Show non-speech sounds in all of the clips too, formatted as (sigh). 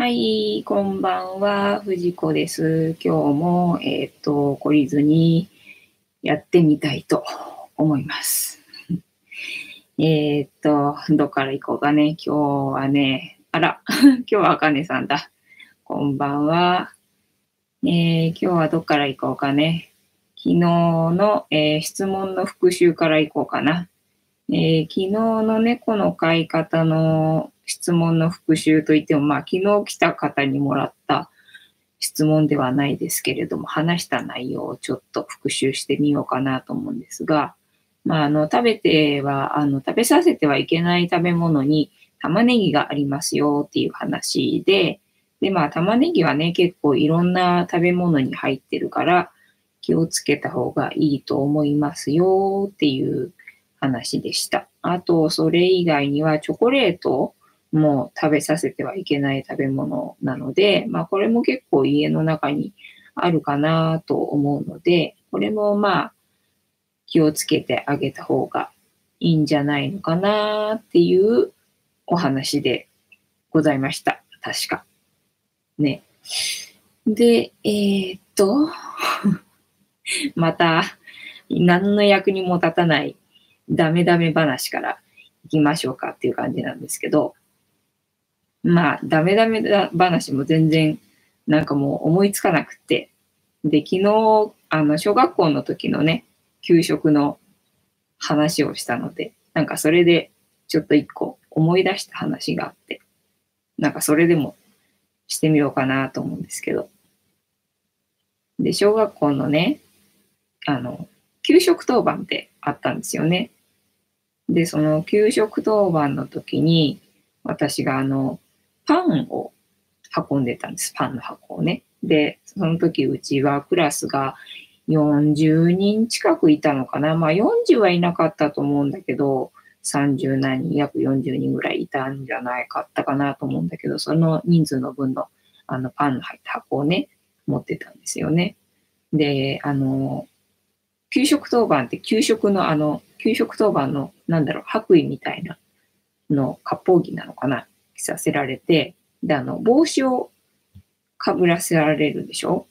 はい、こんばんは、藤子です。今日も、えっ、と、懲りずにやってみたいと思います。(laughs) えっと、どっから行こうかね。今日はね、あら、(laughs) 今日はあかねさんだ。こんばんは。えー今日はどっから行こうかね。昨日の、えー質問の復習から行こうかな。えー昨日の猫の飼い方の質問の復習といっても、まあ、昨日来た方にもらった質問ではないですけれども、話した内容をちょっと復習してみようかなと思うんですが、まあ、あの、食べては、あの、食べさせてはいけない食べ物に玉ねぎがありますよっていう話で、で、まあ、玉ねぎはね、結構いろんな食べ物に入ってるから、気をつけた方がいいと思いますよっていう話でした。あと、それ以外にはチョコレートも食べさせてはいけない食べ物なので、まあこれも結構家の中にあるかなと思うので、これもまあ気をつけてあげた方がいいんじゃないのかなっていうお話でございました。確か。ね。で、えーっと、(laughs) また何の役にも立たないダメダメ話からいきましょうかっていう感じなんですけど、まあ、ダメダメ話も全然なんかもう思いつかなくて、で、昨日、あの、小学校の時のね、給食の話をしたので、なんかそれでちょっと一個思い出した話があって、なんかそれでもしてみようかなと思うんですけど。で、小学校のね、あの、給食当番ってあったんですよね。で、その給食当番の時に、私があの、パンを運んでたんです。パンの箱をね。で、その時うちはクラスが40人近くいたのかな。まあ40はいなかったと思うんだけど、30何人、約40人ぐらいいたんじゃないかったかなと思うんだけど、その人数の分のあのパンの入った箱をね、持ってたんですよね。で、あの、給食当番って給食のあの、給食当番の、なんだろう、白衣みたいなの、割烹着なのかな着させられて、で、あの、帽子をかぶらせられるでしょ？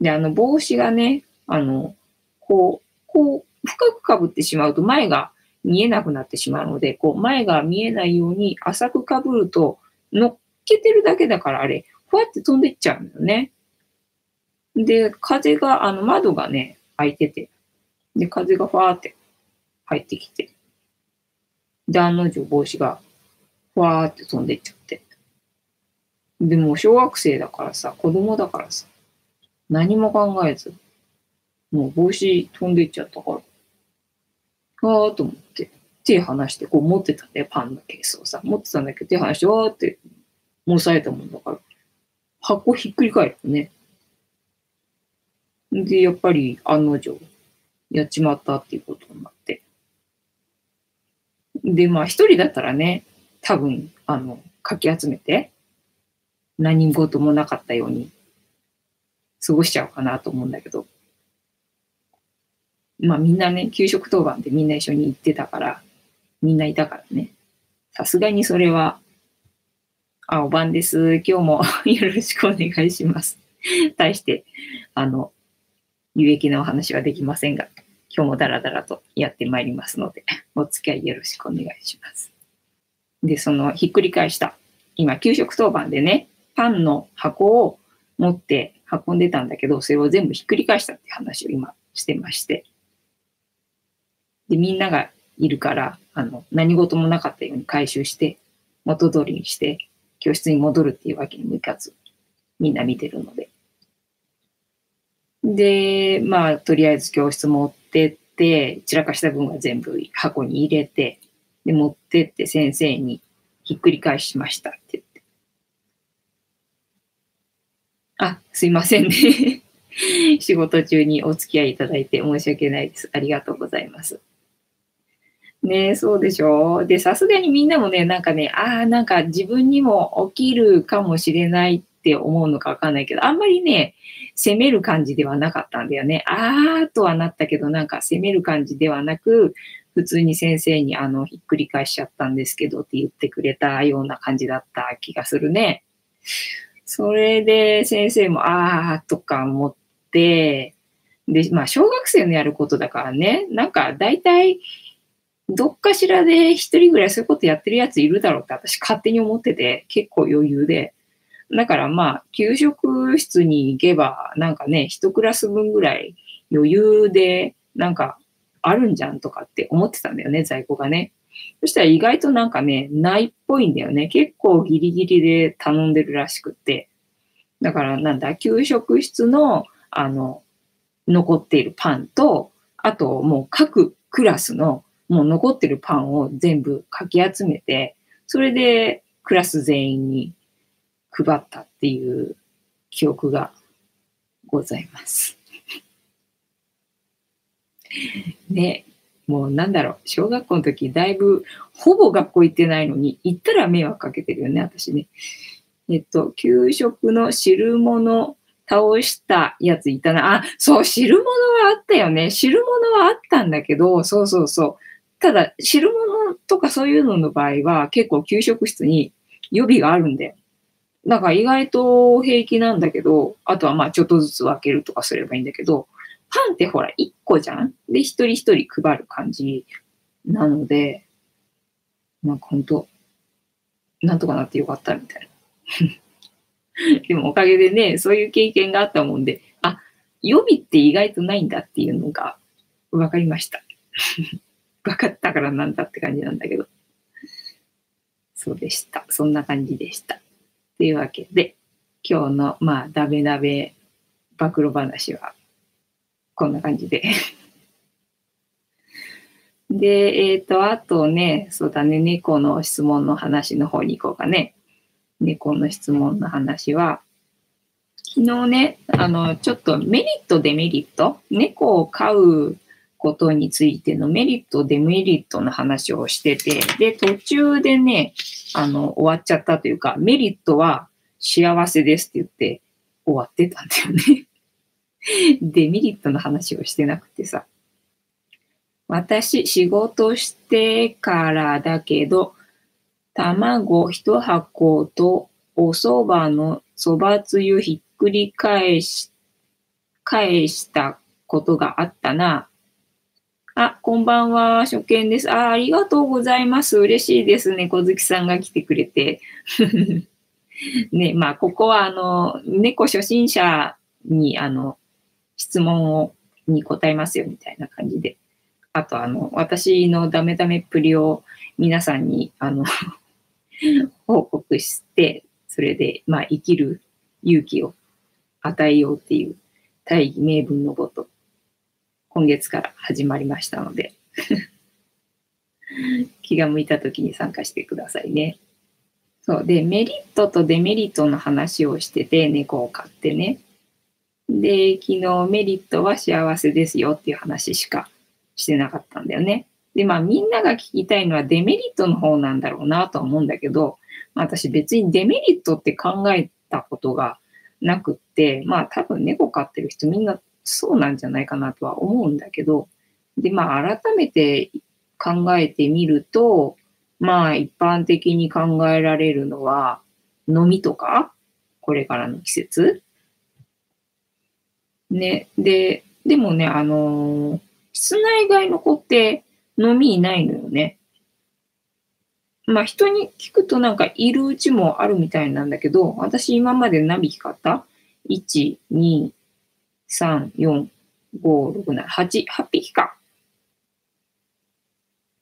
で、あの、帽子がね、あの、こう、こう、深くかぶってしまうと前が見えなくなってしまうので、こう、前が見えないように浅くかぶると、乗っけてるだけだからあれ、こうやって飛んでっちゃうんだよね。で、風が、あの、窓がね、開いてて、で、風がファーって入ってきて、で、案の定帽子が、ふわーって飛んでっちゃって。でも、小学生だからさ、子供だからさ、何も考えず、もう帽子飛んでっちゃったから、わーと思って、手離して、こう持ってたんだよ、パンのケースをさ。持ってたんだけど、手離して、わーって、もうされたもんだから、箱ひっくり返るね。で、やっぱり案の定、やっちまったっていうことになって。で、まあ一人だったらね、多分、あの、かき集めて、何事もなかったように過ごしちゃうかなと思うんだけど、まあみんなね、給食当番でみんな一緒に行ってたから、みんないたからね、さすがにそれは、あ、おばんです。今日も (laughs) よろしくお願いします。対して、あの、有益なお話はできませんが、今日もダラダラとやってまいりますので、お付き合いよろしくお願いします。で、そのひっくり返した、今、給食当番でね、パンの箱を持って運んでたんだけど、それを全部ひっくり返したって話を今してまして。で、みんながいるから、あの、何事もなかったように回収して、元通りにして、教室に戻るっていうわけにもいかず、みんな見てるので。で、まあ、とりあえず教室持ってって、散らかした分は全部箱に入れて、で、持ってって先生にひっくり返しましたって言って。あ、すいませんね。(laughs) 仕事中にお付き合いいただいて申し訳ないです。ありがとうございます。ねえ、そうでしょ？で、さすがにみんなもね、なんかね、ああ、なんか自分にも起きるかもしれないって思うのかわかんないけど、あんまりね、責める感じではなかったんだよね。あーとはなったけど、なんか責める感じではなく、普通に先生にあの、ひっくり返しちゃったんですけどって言ってくれたような感じだった気がするね。それで先生も、あーとか思って、で、まあ、小学生のやることだからね、なんか大体、どっかしらで一人ぐらいそういうことやってるやついるだろうって私勝手に思ってて、結構余裕で。だからまあ、給食室に行けば、なんかね、一クラス分ぐらい余裕で、なんかあるんじゃんとかって思ってたんだよね、在庫がね。そしたら意外となんかね、ないっぽいんだよね。結構ギリギリで頼んでるらしくって。だからなんだ、給食室の、あの、残っているパンと、あともう各クラスのもう残ってるパンを全部かき集めて、それでクラス全員に配ったっていう記憶がございます。(laughs) ね、もうなんだろう、小学校の時だいぶほぼ学校行ってないのに、行ったら迷惑かけてるよね、私ね。えっと、給食の汁物倒したやついたな。あ、そう、汁物はあったよね。汁物はあったんだけど、そうそうそう。ただ、汁物とかそういうのの場合は結構給食室に予備があるんだよ。だか意外と平気なんだけど、あとはまあちょっとずつ分けるとかすればいいんだけど、パンってほら1個じゃん？で、一人一人配る感じなので、なんか本当なんとかなってよかったみたいな。(laughs) でもおかげでね、そういう経験があったもんで、あ、予備って意外とないんだっていうのが分かりました。(laughs) 分かったからなんだって感じなんだけど。そうでした。そんな感じでした。というわけで、今日の、まあ、ダメダメ暴露話は、こんな感じで。(laughs) で、えっ、ー、と、あとね、そうだね、猫の質問の話の方に行こうかね。猫の質問の話は、昨日ね、あの、ちょっとメリット、デメリット、猫を飼うことについてのメリット、デメリットの話をしてて、で、途中でね、あの、終わっちゃったというか、メリットは幸せですって言って終わってたんだよね (laughs) デメリットの話をしてなくてさ。私、仕事してからだけど、卵一箱とお蕎麦の蕎麦つゆひっくり返し、返したことがあったな。あ、こんばんは。初見です。あ、ありがとうございます。嬉しいですね。小月さんが来てくれて。(laughs) ね、まあ、ここは、あの、猫初心者に、あの、質問を、に答えますよ、みたいな感じで。あと、あの、私のダメダメっぷりを皆さんに、あの (laughs) 報告して、それで、まあ、生きる勇気を与えようっていう大義名分のごと、今月から始まりましたので (laughs) 気が向いた時に参加してくださいね。そう。で、メリットとデメリットの話をしてて、猫を飼ってね。で、昨日メリットは幸せですよっていう話しかしてなかったんだよね。で、まあみんなが聞きたいのはデメリットの方なんだろうなとは思うんだけど、私別にデメリットって考えたことがなくって、まあ多分猫飼ってる人みんなそうなんじゃないかなとは思うんだけど、で、まあ改めて考えてみると、まあ一般的に考えられるのは、飲みとか、これからの季節？ね、で、でもね、あのー、室内外の子って飲みいないのよね。まあ人に聞くとなんかいるうちもあるみたいなんだけど、私今まで何匹買った ?1、2、3、4、5、6、7、8、8匹か。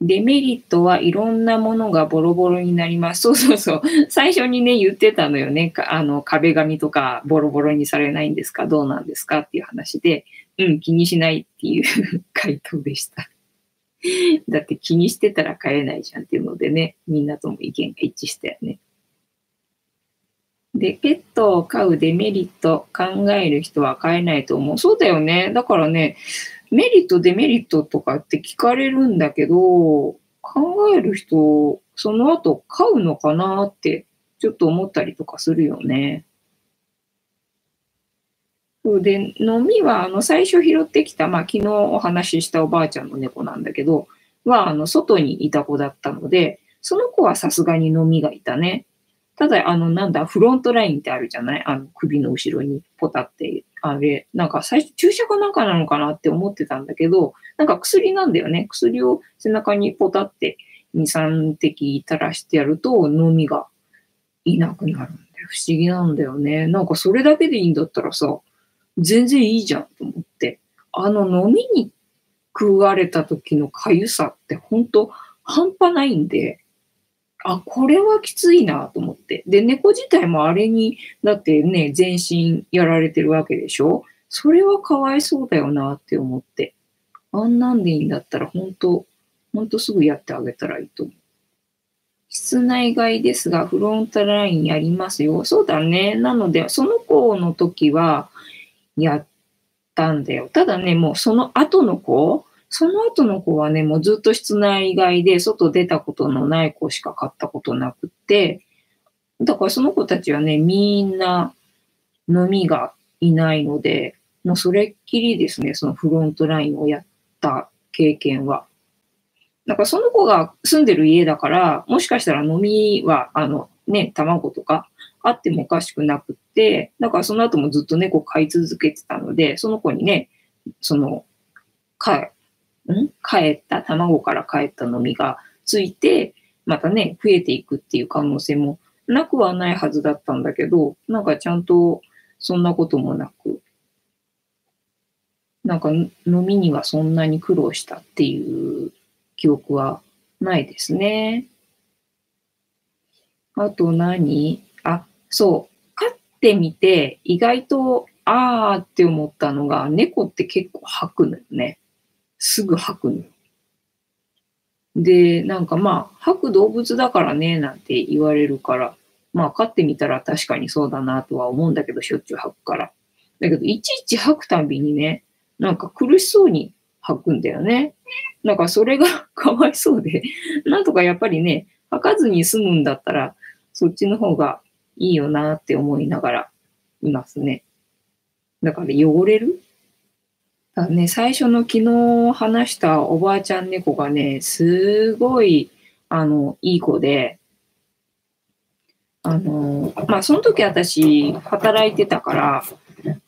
デメリットはいろんなものがボロボロになります。(laughs) そうそうそう。最初にね、言ってたのよね。あの、壁紙とかボロボロにされないんですか？どうなんですか？っていう話で、うん、気にしないっていう (laughs) 回答でした。だって気にしてたら買えないじゃんっていうのでね、みんなとも意見が一致したよね。で、ペットを飼うデメリット考える人は飼えないと思う。そうだよね。だからね、メリット、デメリットとかって聞かれるんだけど、考える人、その後飼うのかなってちょっと思ったりとかするよね。そうで、飲みは、あの、最初拾ってきた、まあ、昨日お話ししたおばあちゃんの猫なんだけど、は、あの、外にいた子だったので、その子はさすがに飲みがいたね。ただ、あの、なんだ、フロントラインってあるじゃない？あの、首の後ろにポタって、あれ、なんか最初注射かなんかなのかなって思ってたんだけど、なんか薬なんだよね。薬を背中にポタって2、3滴垂らしてやると、飲みがいなくなるんだよ。不思議なんだよね。なんかそれだけでいいんだったらさ、全然いいじゃんと思って。あの飲みに食われた時の痒さって本当半端ないんで、あ、これはきついなと思って。で、猫自体もあれに、だってね、全身やられてるわけでしょ？それはかわいそうだよなって思って。あんなんでいいんだったら本当、本当すぐやってあげたらいいと思う。室内外ですが、フロンタラインやりますよ。そうだね。なので、その子の時はやったんだよ。ただね、もうその後の子、その後の子はね、もうずっと室内外で外出たことのない子しか買ったことなくて、だからその子たちはね、みんな飲みがいないので、もうそれっきりですね、そのフロントラインをやった経験は。だからその子が住んでる家だから、もしかしたら飲みは、あのね、卵とかあってもおかしくなくって、だからその後もずっと猫飼い続けてたので、その子にね、その、か、ん？帰った、卵から帰ったのみがついて、またね、増えていくっていう可能性もなくはないはずだったんだけど、なんかちゃんとそんなこともなく、なんか飲みにはそんなに苦労したっていう記憶はないですね。あと何？あ、そう。飼ってみて意外とあーって思ったのが猫って結構吐くのよね。すぐ吐くの。で、なんかまあ、吐く動物だからね、なんて言われるから、まあ、飼ってみたら確かにそうだなとは思うんだけど、しょっちゅう吐くから。だけど、いちいち吐くたびにね、なんか苦しそうに吐くんだよね。なんかそれが (laughs) かわいそうで、なんとかやっぱりね、吐かずに済むんだったら、そっちの方がいいよなって思いながらいますね。だから汚れるだね、最初の昨日話したおばあちゃん猫がね、すごい、あの、いい子で、あの、まあ、その時私、働いてたから、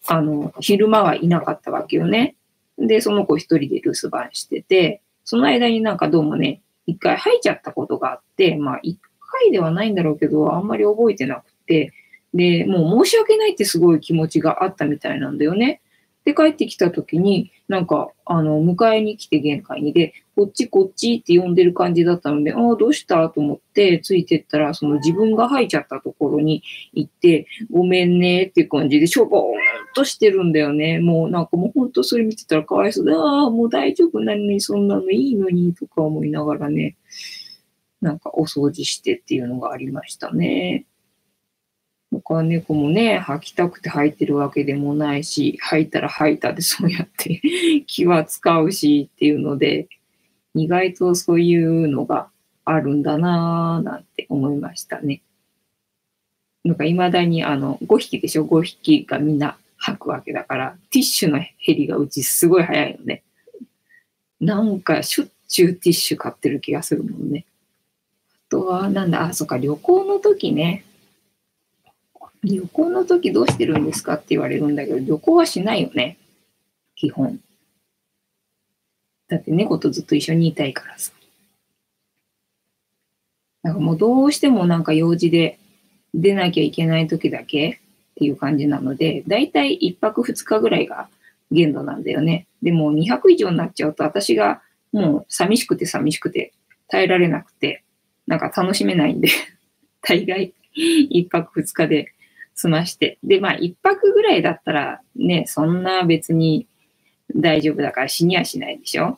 あの、昼間はいなかったわけよね。で、その子一人で留守番してて、その間になんかどうもね、一回吐いちゃったことがあって、まあ、一回ではないんだろうけど、あんまり覚えてなくて、で、もう申し訳ないってすごい気持ちがあったみたいなんだよね。で、帰ってきた時に、なんか、あの、迎えに来て玄関にで、こっちこっちって呼んでる感じだったので、ああ、どうしたと思ってついてったら、その自分が吐いちゃったところに行って、ごめんねって感じで、しょぼーんとしてるんだよね。もうなんかもうほんとそれ見てたらかわいそうで、ああ、もう大丈夫なのに、そんなのいいのに、とか思いながらね、なんかお掃除してっていうのがありましたね。他は猫もね、吐きたくて吐いてるわけでもないし、吐いたら吐いたでそうやって (laughs) 気は使うしっていうので、意外とそういうのがあるんだなぁなんて思いましたね。なんか未だにあの5匹でしょ ?5 匹がみんな吐くわけだから、ティッシュの減りがうちすごい早いよね。なんかしょっちゅうティッシュ買ってる気がするもんね。あとは、なんだ、あ、そっか、旅行の時ね。旅行の時どうしてるんですかって言われるんだけど、旅行はしないよね。基本。だって猫とずっと一緒にいたいからさ。なんかもうどうしてもなんか用事で出なきゃいけない時だけっていう感じなので、だいたい1泊2日ぐらいが限度なんだよね。でも200以上になっちゃうと私がもう寂しくて寂しくて耐えられなくて、なんか楽しめないんで大概1泊2日で済まして。で、まあ、一泊ぐらいだったらね、そんな別に大丈夫だから死にはしないでしょ？っ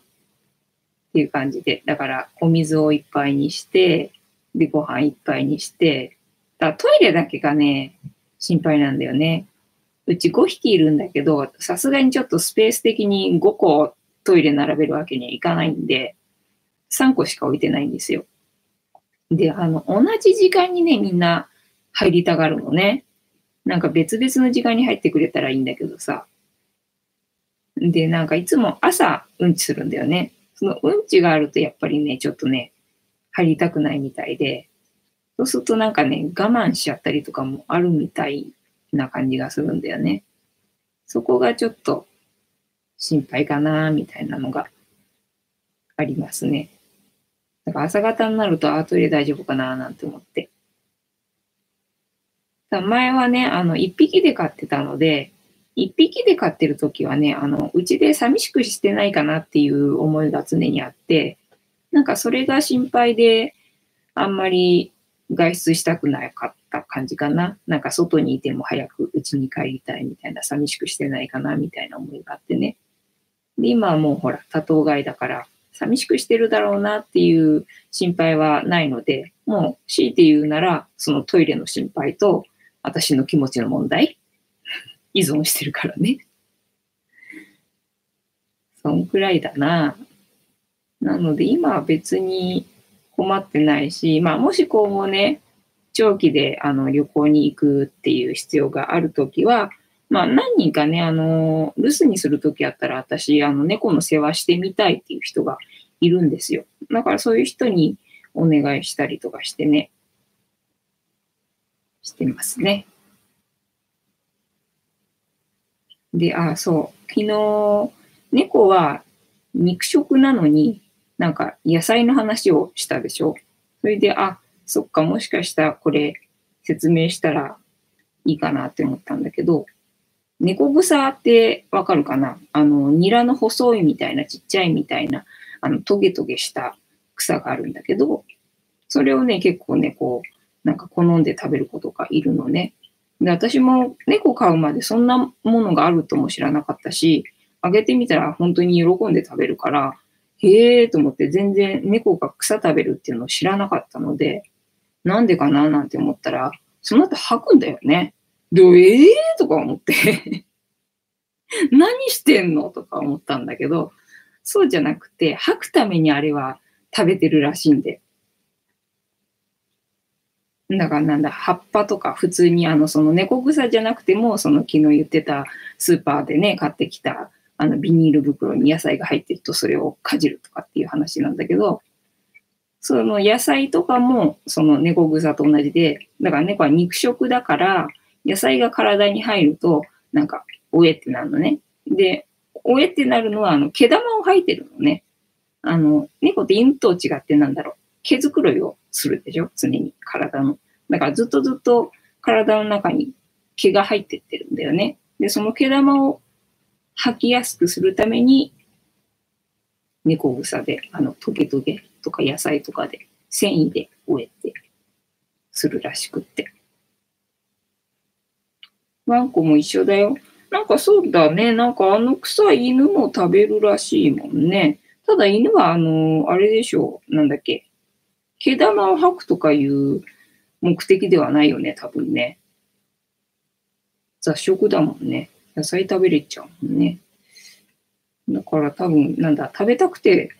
ていう感じで。だから、お水をいっぱいにして、で、ご飯いっぱいにして、だトイレだけがね、心配なんだよね。うち5匹いるんだけど、さすがにちょっとスペース的に5個トイレ並べるわけにはいかないんで、3個しか置いてないんですよ。で、あの、同じ時間にね、みんな入りたがるのね。なんか別々の時間に入ってくれたらいいんだけどさ。で、なんかいつも朝うんちするんだよね。そのうんちがあるとやっぱりね、ちょっとね、入りたくないみたいで、そうするとなんかね、我慢しちゃったりとかもあるみたいな感じがするんだよね。そこがちょっと心配かな、みたいなのがありますね。だから朝方になると、あ、トイレ大丈夫かな、なんて思って。前はね、あの、一匹で飼ってたので、一匹で飼ってる時はね、あの、うちで寂しくしてないかなっていう思いが常にあって、なんかそれが心配で、あんまり外出したくなかった感じかな。なんか外にいても早く家に帰りたいみたいな、寂しくしてないかなみたいな思いがあってね。で、今はもうほら、多頭飼いだから、寂しくしてるだろうなっていう心配はないので、もう強いて言うなら、そのトイレの心配と、私の気持ちの問題、依存してるからね。そんくらいだな。なので今は別に困ってないし、まあもし今後ね、長期であの旅行に行くっていう必要があるときは、まあ何人かね、あの、留守にするときあったら私、あの猫の世話してみたいっていう人がいるんですよ。だからそういう人にお願いしたりとかしてね、してますね。で、あ、そう。昨日、猫は肉食なのに、なんか野菜の話をしたでしょ。それで、あ、そっか、もしかしたらこれ説明したらいいかなって思ったんだけど、猫草ってわかるかな？あの、ニラの細いみたいな、ちっちゃいみたいな、あの、トゲトゲした草があるんだけど、それをね、結構ね、こう、なんか好んで食べる子とかいるのね。で、私も猫飼うまでそんなものがあるとも知らなかったし、あげてみたら本当に喜んで食べるから、へえーと思って全然猫が草食べるっていうのを知らなかったので、なんでかな？なんて思ったら、その後吐くんだよね。で、えー、とか思って (laughs) 何してんの？とか思ったんだけど、そうじゃなくて、吐くためにあれは食べてるらしいんで。だからなんだ、葉っぱとか普通にあの、その猫草じゃなくても、その昨日言ってたスーパーでね、買ってきたあのビニール袋に野菜が入ってるとそれをかじるとかっていう話なんだけど、その野菜とかもその猫草と同じで、だから猫は肉食だから、野菜が体に入ると、なんか、おえってなるのね。で、おえってなるのは、あの、毛玉を吐いてるのね。あの、猫って犬と違ってなんだろう。毛づくろいをするでしょ？常に、体の。だからずっとずっと体の中に毛が入ってってるんだよね。で、その毛玉を吐きやすくするために、猫草で、あの、トゲトゲとか野菜とかで、繊維で終えてするらしくって。ワンコも一緒だよ。なんかそうだね。なんかあの草犬も食べるらしいもんね。ただ犬はあの、あれでしょう。なんだっけ？毛玉を吐くとかいう目的ではないよね、多分ね。雑食だもんね。野菜食べれちゃうもんね。だから多分、なんだ、食べたくて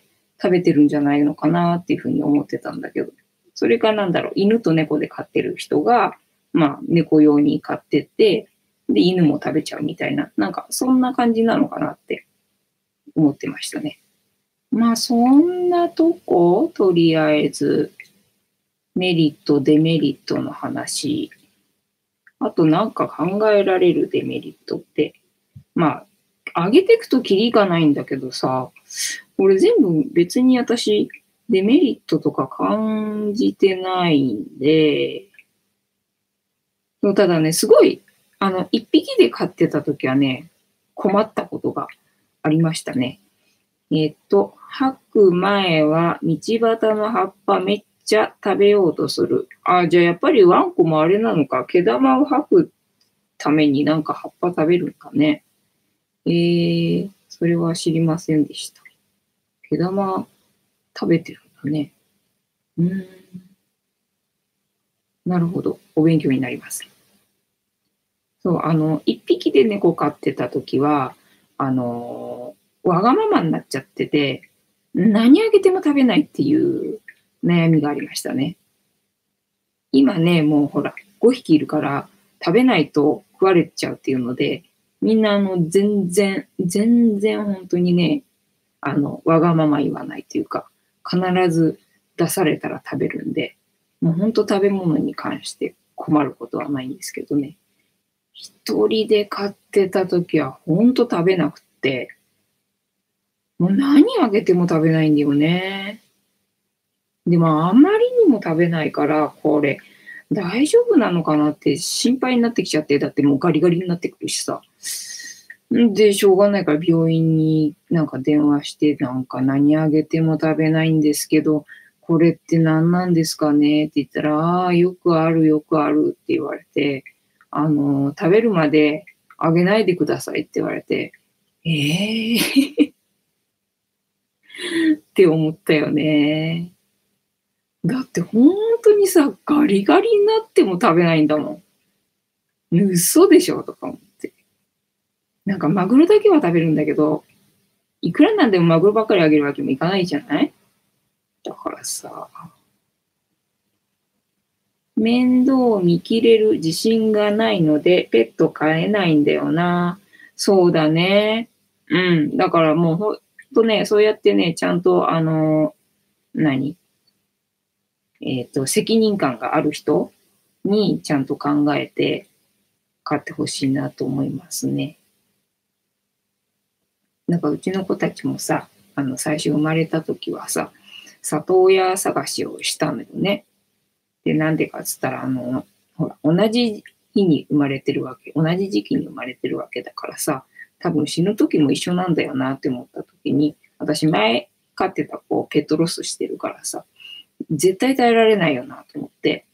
食べてるんじゃないのかなっていうふうに思ってたんだけど。それがなんだろう、犬と猫で飼ってる人が、まあ、猫用に飼ってて、で、犬も食べちゃうみたいな、なんか、そんな感じなのかなって思ってましたね。まあ、そんなとこ、とりあえず、メリット、デメリットの話。あと、なんか考えられるデメリットって、まあ、上げていくとキリがないんだけどさ、これ全部別に私、デメリットとか感じてないんで、ただね、すごいあの、一匹で飼ってた時はね、困ったことがありましたね。えっと、吐く前は道端の葉っぱめっちゃ食べようとする。あ、じゃあやっぱりワンコもあれなのか、毛玉を吐くためになんか葉っぱ食べるんかね。えー、それは知りませんでした。毛玉食べてるんだね。うん。なるほど。お勉強になります。そう、あの、一匹で猫飼ってた時は、あの、わがままになっちゃってて、何あげても食べないっていう悩みがありましたね。今ね、もうほら、5匹いるから食べないと食われちゃうっていうので、みんなあの、全然、全然本当にね、あの、わがまま言わないというか、必ず出されたら食べるんで、もうほんと食べ物に関して困ることはないんですけどね。一人で飼ってた時はほんと食べなくって、もう何あげても食べないんだよね。でもあまりにも食べないから、これ大丈夫なのかなって心配になってきちゃって、だってもうガリガリになってくるしさ。で、しょうがないから病院になんか電話して、なんか何あげても食べないんですけど、これって何なんですかね？って言ったら、ああ、よくあるよくあるって言われて、あの、食べるまであげないでくださいって言われて、ええー？って思ったよね。だって本当にさ、ガリガリになっても食べないんだもん。嘘でしょとか思って。なんかマグロだけは食べるんだけど、いくらなんでもマグロばっかりあげるわけにもいかないじゃない？だからさ、面倒を見切れる自信がないので、ペット飼えないんだよな。そうだね。うん。だからもうとね、そうやってね、ちゃんと、あの、何？えっ、ー、と、責任感がある人にちゃんと考えて飼ってほしいなと思いますね。なんかうちの子たちもさ、あの、最初生まれた時はさ、里親探しをしたのよね。で、なんでかっつったら、あの、ほら、同じ日に生まれてるわけ、同じ時期に生まれてるわけだからさ、多分死ぬ時も一緒なんだよなって思った時に、私前飼ってた子ペットロスしてるからさ、絶対耐えられないよなと思って。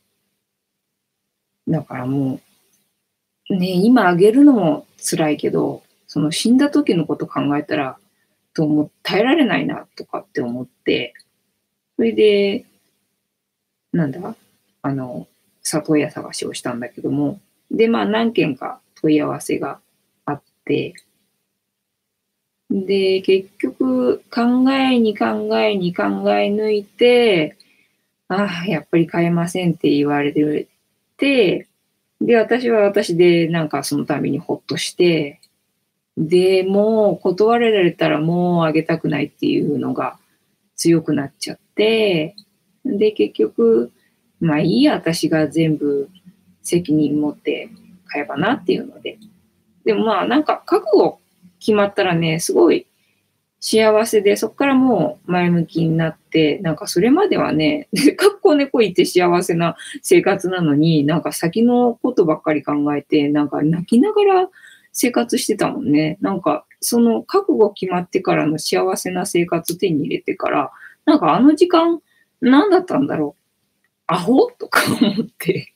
だからもう、ね、今あげるのも辛いけど、その死んだ時のこと考えたら、と思耐えられないなとかって思って、それで、なんだあの、里親探しをしたんだけども、で、まあ何件か問い合わせがあって、で、結局考えに考えに考え抜いて、ああ、やっぱり買えませんって言われて、で、私は私でなんかそのためにほっとして、で、もう断られたらもうあげたくないっていうのが強くなっちゃって、で、結局、まあいいや、私が全部責任持って買えばなっていうので。でもまあなんか覚悟決まったらね、すごい幸せで、そこからもう前向きになって、なんかそれまではね、(laughs) 学校猫行って幸せな生活なのに、なんか先のことばっかり考えて、なんか泣きながら生活してたもんね。なんかその覚悟決まってからの幸せな生活手に入れてから、なんかあの時間何だったんだろう。アホとか思って。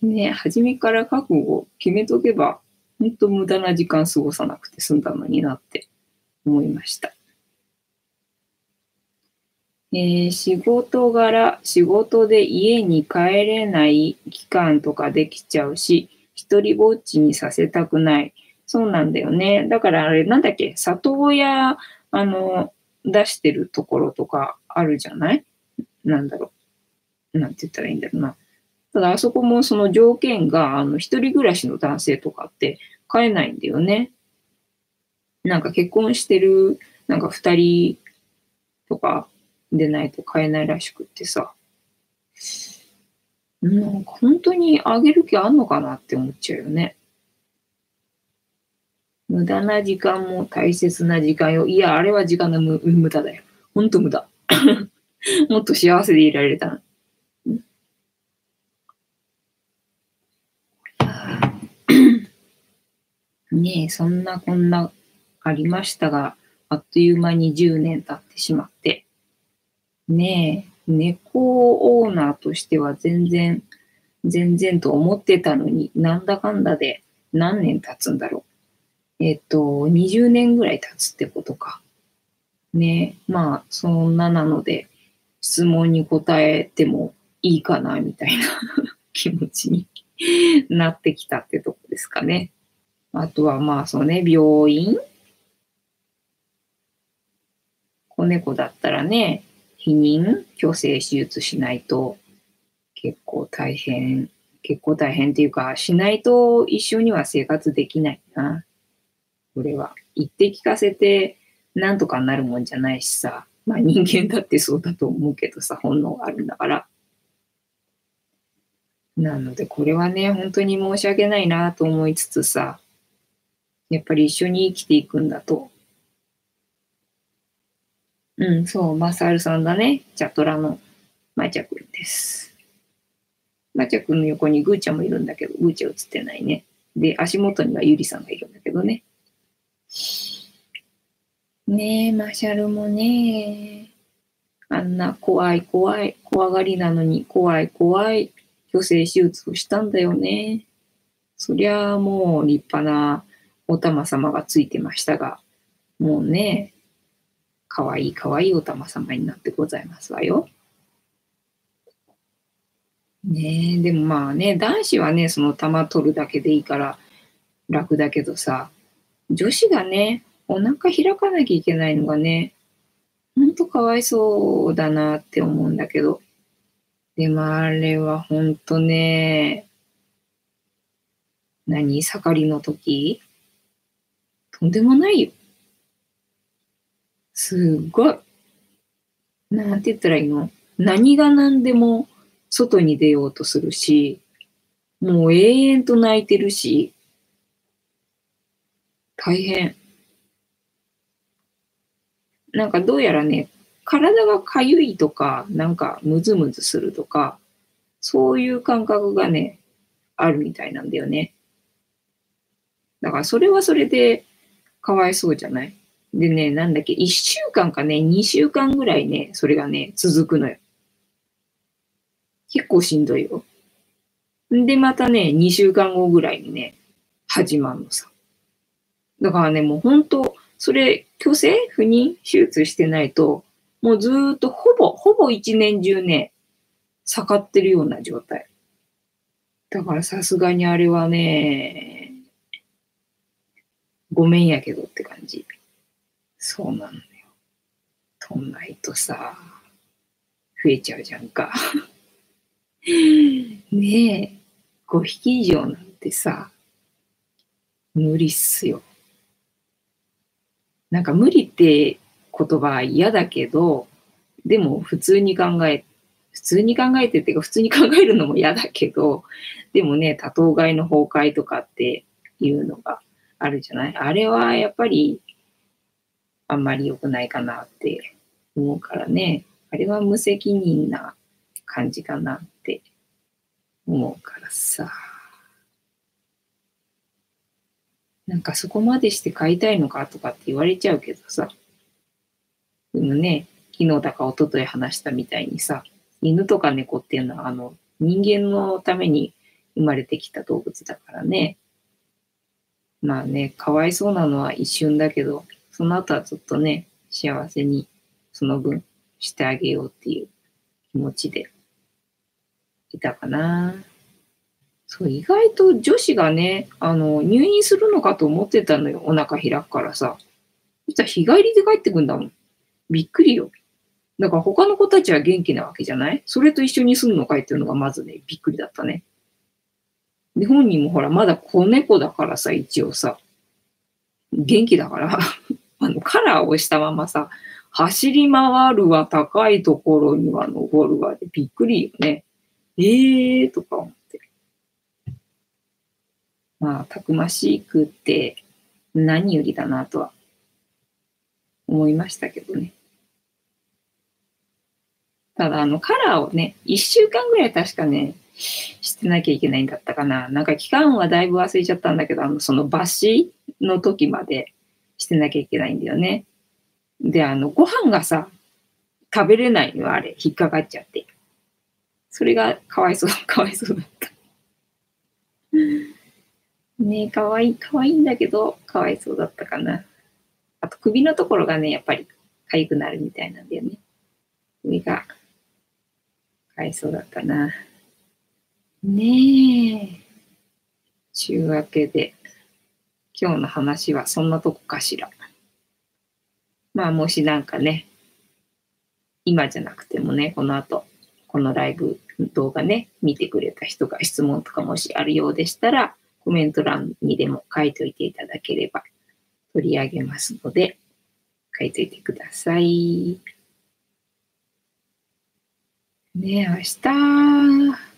ね、初めから覚悟決めとけば、本当無駄な時間過ごさなくて済んだのになって思いました。えー、仕事柄、仕事で家に帰れない期間とかできちゃうし、一人ぼっちにさせたくない。そうなんだよね。だからあれ、なんだっけ、里親、あの、出してるところとかあるじゃない？なんだろう。なんて言ったらいいんだろうな。ただ、あそこもその条件が、あの、一人暮らしの男性とかって買えないんだよね。なんか結婚してる、なんか二人とかでないと買えないらしくってさ。なんか本当にあげる気あんのかなって思っちゃうよね。無駄な時間も大切な時間よ。いや、あれは時間の無無駄だよ。ほんと無駄。(laughs) もっと幸せでいられたねえ、そんなこんなありましたが、あっという間に10年経ってしまって。ねえ、猫オーナーとしては全然、全然と思ってたのに、なんだかんだで何年経つんだろう。えっと、20年ぐらい経つってことか。ねえまあ、そんななので、質問に答えてもいいかな、みたいな (laughs) 気持ちになってきたってとこですかね。あとはまあ、そうね、病院？子猫だったらね、避妊、虚勢手術しないと結構大変、結構大変っていうか、しないと一緒には生活できないな。これは。言って聞かせてなんとかなるもんじゃないしさ、まあ人間だってそうだと思うけどさ、本能があるんだから。なので、これはね、本当に申し訳ないなと思いつつさ、やっぱり一緒に生きていくんだと。うん、そう、マサルさんだね。チャトラのマチャ君です。マチャ君の横にグーちゃんもいるんだけど、グーちゃん映ってないね。で、足元にはユリさんがいるんだけどね。ねえ、マシャルもね、あんな怖い怖い、怖がりなのに怖い怖い、虚勢手術をしたんだよね。そりゃあもう立派なお玉様がついてましたが、もうね、かわいいかわいいお玉様になってございますわよ。ねえ、でもまあね、男子はね、その玉取るだけでいいから楽だけどさ、女子がね、お腹開かなきゃいけないのがね、ほんとかわいそうだなって思うんだけど。でもあれはほんとね、何？盛りの時？とんでもないよ。すっごい。なんて言ったらいいの？何が何でも外に出ようとするし、もう永遠と泣いてるし、大変。なんかどうやらね、体がかゆいとか、なんかムズムズするとか、そういう感覚がね、あるみたいなんだよね。だからそれはそれでかわいそうじゃない？でね、なんだっけ、1週間かね、2週間ぐらいね、それがね、続くのよ。結構しんどいよ。で、またね、2週間後ぐらいにね、始まるのさ。だからね、もう本当それ、虚勢不妊手術してないと、もうずっとほぼ、ほぼ一年中ね、盛ってるような状態。だからさすがにあれはね、ごめんやけどって感じ。そうなのよ。とんないとさ、増えちゃうじゃんか。(laughs) ねえ、5匹以上なんてさ、無理っすよ。なんか無理って言葉は嫌だけど、でも普通に考え、普通に考えてっていうか普通に考えるのも嫌だけど、でもね、多頭飼いの崩壊とかっていうのがあるじゃない？あれはやっぱりあんまり良くないかなって思うからね。あれは無責任な感じかなって思うからさ。なんかそこまでして飼いたいのかとかって言われちゃうけどさ。でもね、昨日だか一昨日話したみたいにさ、犬とか猫っていうのはあの人間のために生まれてきた動物だからね。まあね、かわいそうなのは一瞬だけど、その後はずっとね、幸せにその分してあげようっていう気持ちでいたかな。そう、意外と女子がね、あの、入院するのかと思ってたのよ。お腹開くからさ。そしたら日帰りで帰ってくんだもん。びっくりよ。だから他の子たちは元気なわけじゃない？それと一緒に住むのかいっていうのがまずね、びっくりだったね。で、本人もほら、まだ子猫だからさ、一応さ、元気だから (laughs) あの、カラーをしたままさ、走り回るわ、高いところには登るわで、びっくりよね。ええーとか思って。まあ、たくましくって何よりだなとは思いましたけどね。ただ、あの、カラーをね、一週間ぐらい確かね、してなきゃいけないんだったかな。なんか期間はだいぶ忘れちゃったんだけど、あの、その抜歯の時までしてなきゃいけないんだよね。で、あの、ご飯がさ、食べれないのあれ、引っかかっちゃって。それがかわいそう、(laughs) かわいそうだった。ねえ、かわいい、かわいいんだけど、かわいそうだったかな。あと首のところがね、やっぱり痒くなるみたいなんだよね。首がかわいそうだったな。ねえ。ちゅうわけで、今日の話はそんなとこかしら。まあ、もしなんかね、今じゃなくてもね、この後、このライブ動画ね、見てくれた人が質問とかもしあるようでしたら、コメント欄にでも書いておいていただければ取り上げますので、書いておいてください。ね、明日、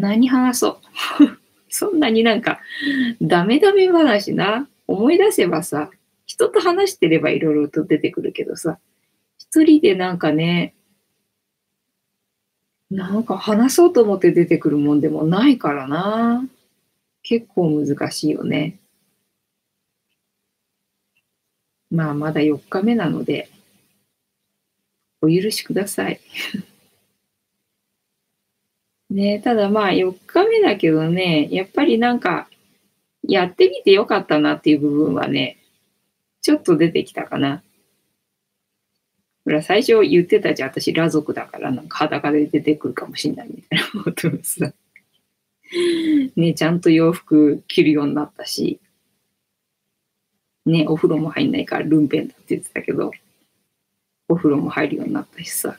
何話そう。(laughs) そんなになんか、ダメダメ話な。思い出せばさ、人と話してればいろいろと出てくるけどさ、一人でなんかね、なんか話そうと思って出てくるもんでもないからな。結構難しいよね。まあ、まだ4日目なので、お許しください。(laughs) ねただまあ4日目だけどね、やっぱりなんか、やってみてよかったなっていう部分はね、ちょっと出てきたかな。ほら、最初言ってたじゃん、私、裸族だから、なんか裸で出てくるかもしんないみたいなことをさ。ね、ちゃんと洋服着るようになったし、ね、お風呂も入んないからルンペンだって言ってたけど、お風呂も入るようになったしさ。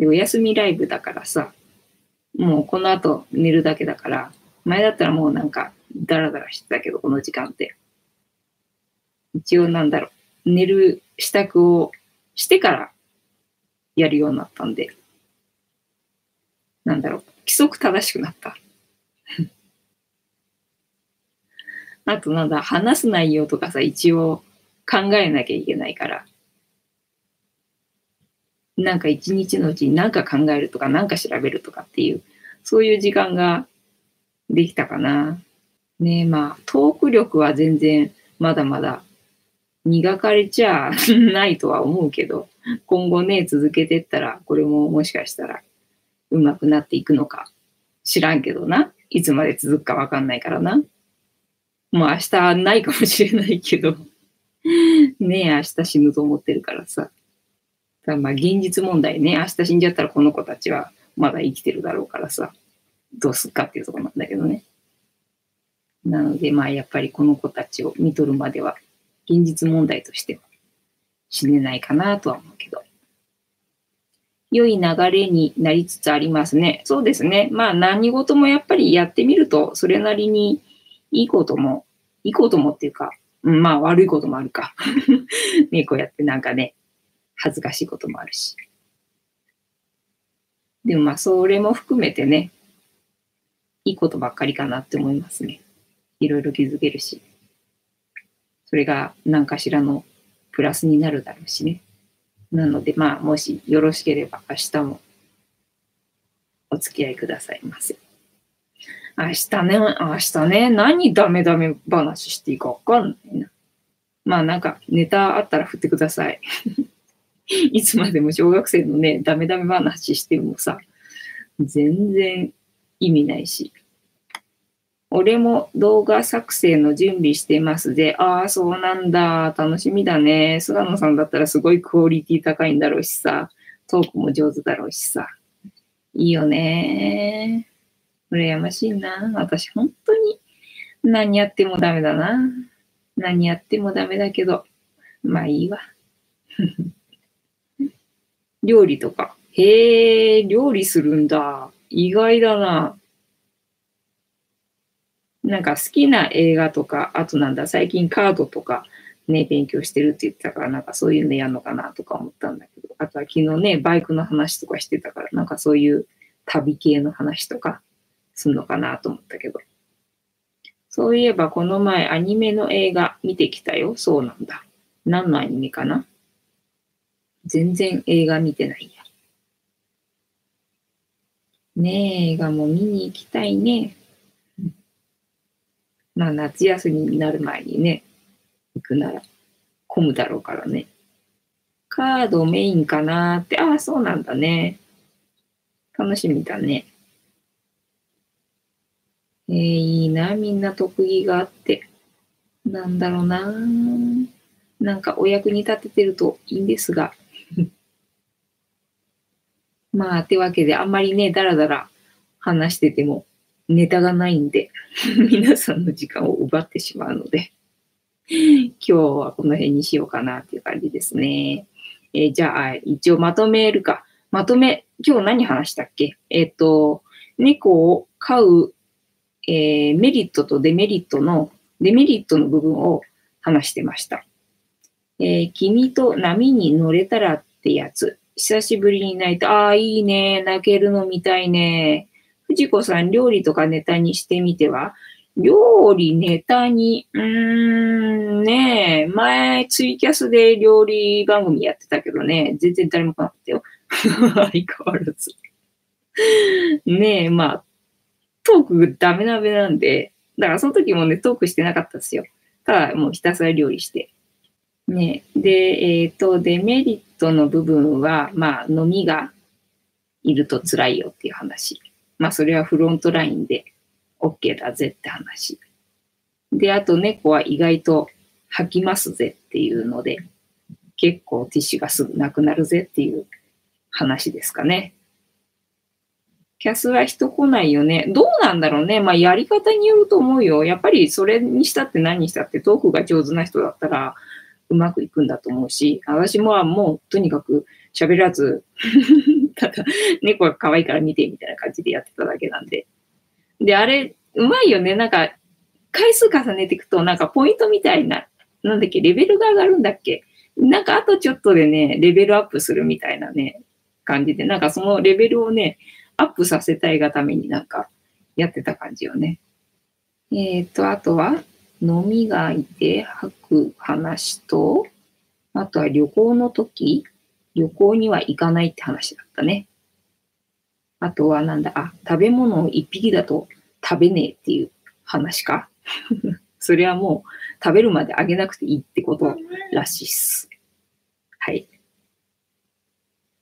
で、お休みライブだからさ、もうこの後寝るだけだから、前だったらもうなんかダラダラしてたけど、この時間って。一応なんだろう、寝る支度をしてからやるようになったんで、なんだろう、規則正しくなった。(laughs) あとなんだ、話す内容とかさ、一応考えなきゃいけないから、なんか一日のうちに何か考えるとか何か調べるとかっていう、そういう時間ができたかな。ねまあ、トーク力は全然まだまだ磨かれちゃないとは思うけど、今後ね、続けてったら、これももしかしたら上手くなっていくのか知らんけどな。いつまで続くかわかんないからな。もう明日ないかもしれないけど、ねえ、明日死ぬと思ってるからさ。まあ現実問題ね、明日死んじゃったらこの子たちはまだ生きてるだろうからさ、どうすっかっていうとこなんだけどね。なのでまあやっぱりこの子たちを見とるまでは、現実問題としては死ねないかなとは思うけど。良い流れになりつつありますね。そうですね。まあ何事もやっぱりやってみると、それなりにいいことも、いいこともっていうか、まあ悪いこともあるか。(laughs) ね、こうやってなんかね、恥ずかしいこともあるし。でもまあ、それも含めてね、いいことばっかりかなって思いますね。いろいろ気づけるし。それが何かしらのプラスになるだろうしね。なので、まあ、もしよろしければ明日もお付き合いくださいませ。明日ね、明日ね、何ダメダメ話していいかわかんないな。まあなんかネタあったら振ってください。(laughs) (laughs) いつまでも小学生のね、ダメダメ話してもさ、全然意味ないし。俺も動画作成の準備してますで、ああ、そうなんだ、楽しみだね。菅野さんだったらすごいクオリティ高いんだろうしさ、トークも上手だろうしさ。いいよね。羨ましいな。私、本当に何やってもダメだな。何やってもダメだけど、まあいいわ。料理とか。へえ、料理するんだ。意外だな。なんか好きな映画とか、あとなんだ、最近カードとかね、勉強してるって言ってたから、なんかそういうのやるのかなとか思ったんだけど、あとは昨日ね、バイクの話とかしてたから、なんかそういう旅系の話とかすんのかなと思ったけど。そういえばこの前アニメの映画見てきたよ。そうなんだ。何のアニメかな？全然映画見てないや。ねえ、映画も見に行きたいね。まあ夏休みになる前にね、行くなら混むだろうからね。カードメインかなって、ああ、そうなんだね。楽しみだね。えー、いいな、みんな特技があって。なんだろうな。なんかお役に立ててるといいんですが。(laughs) まあ、てわけで、あんまりね、だらだら話しててもネタがないんで、(laughs) 皆さんの時間を奪ってしまうので、今日はこの辺にしようかなっていう感じですね。えー、じゃあ、一応まとめるか。まとめ、今日何話したっけ？えっ、ー、と、猫を飼う、えー、メリットとデメリットの、デメリットの部分を話してました。えー、君と波に乗れたらってやつ。久しぶりに泣いた。ああ、いいね。泣けるの見たいね。藤子さん、料理とかネタにしてみては？料理ネタに、うーん、ねえ、前ツイキャスで料理番組やってたけどね、全然誰も来なかったよ。(laughs) 相変わらず。ねえ、まあ、トークダメダメなんで、だからその時もね、トークしてなかったですよ。ただもうひたすら料理して。ねで、えっ、ー、と、デメリットの部分は、まあ、飲みがいると辛いよっていう話。まあ、それはフロントラインで OK だぜって話。で、あと猫は意外と吐きますぜっていうので、結構ティッシュがすぐなくなるぜっていう話ですかね。キャスは人来ないよね。どうなんだろうね。まあ、やり方によると思うよ。やっぱりそれにしたって何にしたってトークが上手な人だったらうまくいくんだと思うし、私もはもうとにかく喋らず (laughs) ただ猫が可愛いから見てみたいな感じでやってただけなんで。で、あれ、うまいよね。なんか、回数重ねていくと、なんかポイントみたいな、なんだっけ、レベルが上がるんだっけ。なんかあとちょっとでね、レベルアップするみたいなね、感じで、なんかそのレベルをね、アップさせたいがためになんかやってた感じよね。えっ、ー、と、あとは、飲みがいて吐く話と、あとは旅行の時、旅行には行かないって話だったね。あとはなんだ、あ、食べ物を一匹だと食べねえっていう話か。(laughs) それはもう食べるまであげなくていいってことらしいっす。はい。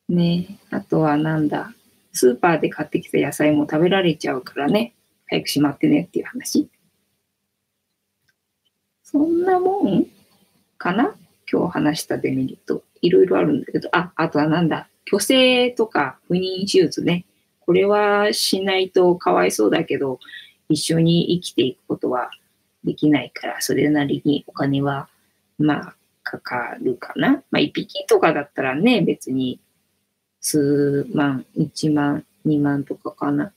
ねあとはなんだ、スーパーで買ってきた野菜も食べられちゃうからね、早くしまってねっていう話。そんなもんかな？今日話したデメリット。いろいろあるんだけど、あ、あとはなんだ、虚勢とか不妊手術ね。これはしないとかわいそうだけど、一緒に生きていくことはできないから、それなりにお金は、まあ、かかるかな。まあ、一匹とかだったらね、別に、数万、一万、二万とかかな。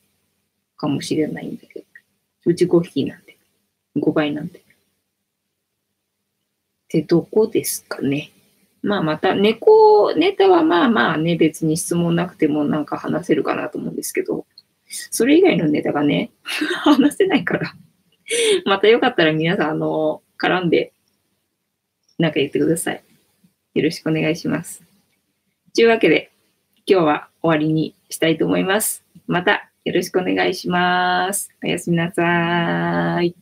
かもしれないんだけど。うち5匹なんで。5倍なんで。ってどこですかね。まあまた猫ネタはまあまあね、別に質問なくてもなんか話せるかなと思うんですけど、それ以外のネタがね、(laughs) 話せないから (laughs) またよかったら皆さん、あの、絡んで、なんか言ってください。よろしくお願いします。というわけで、今日は終わりにしたいと思います。またよろしくお願いします。おやすみなさい。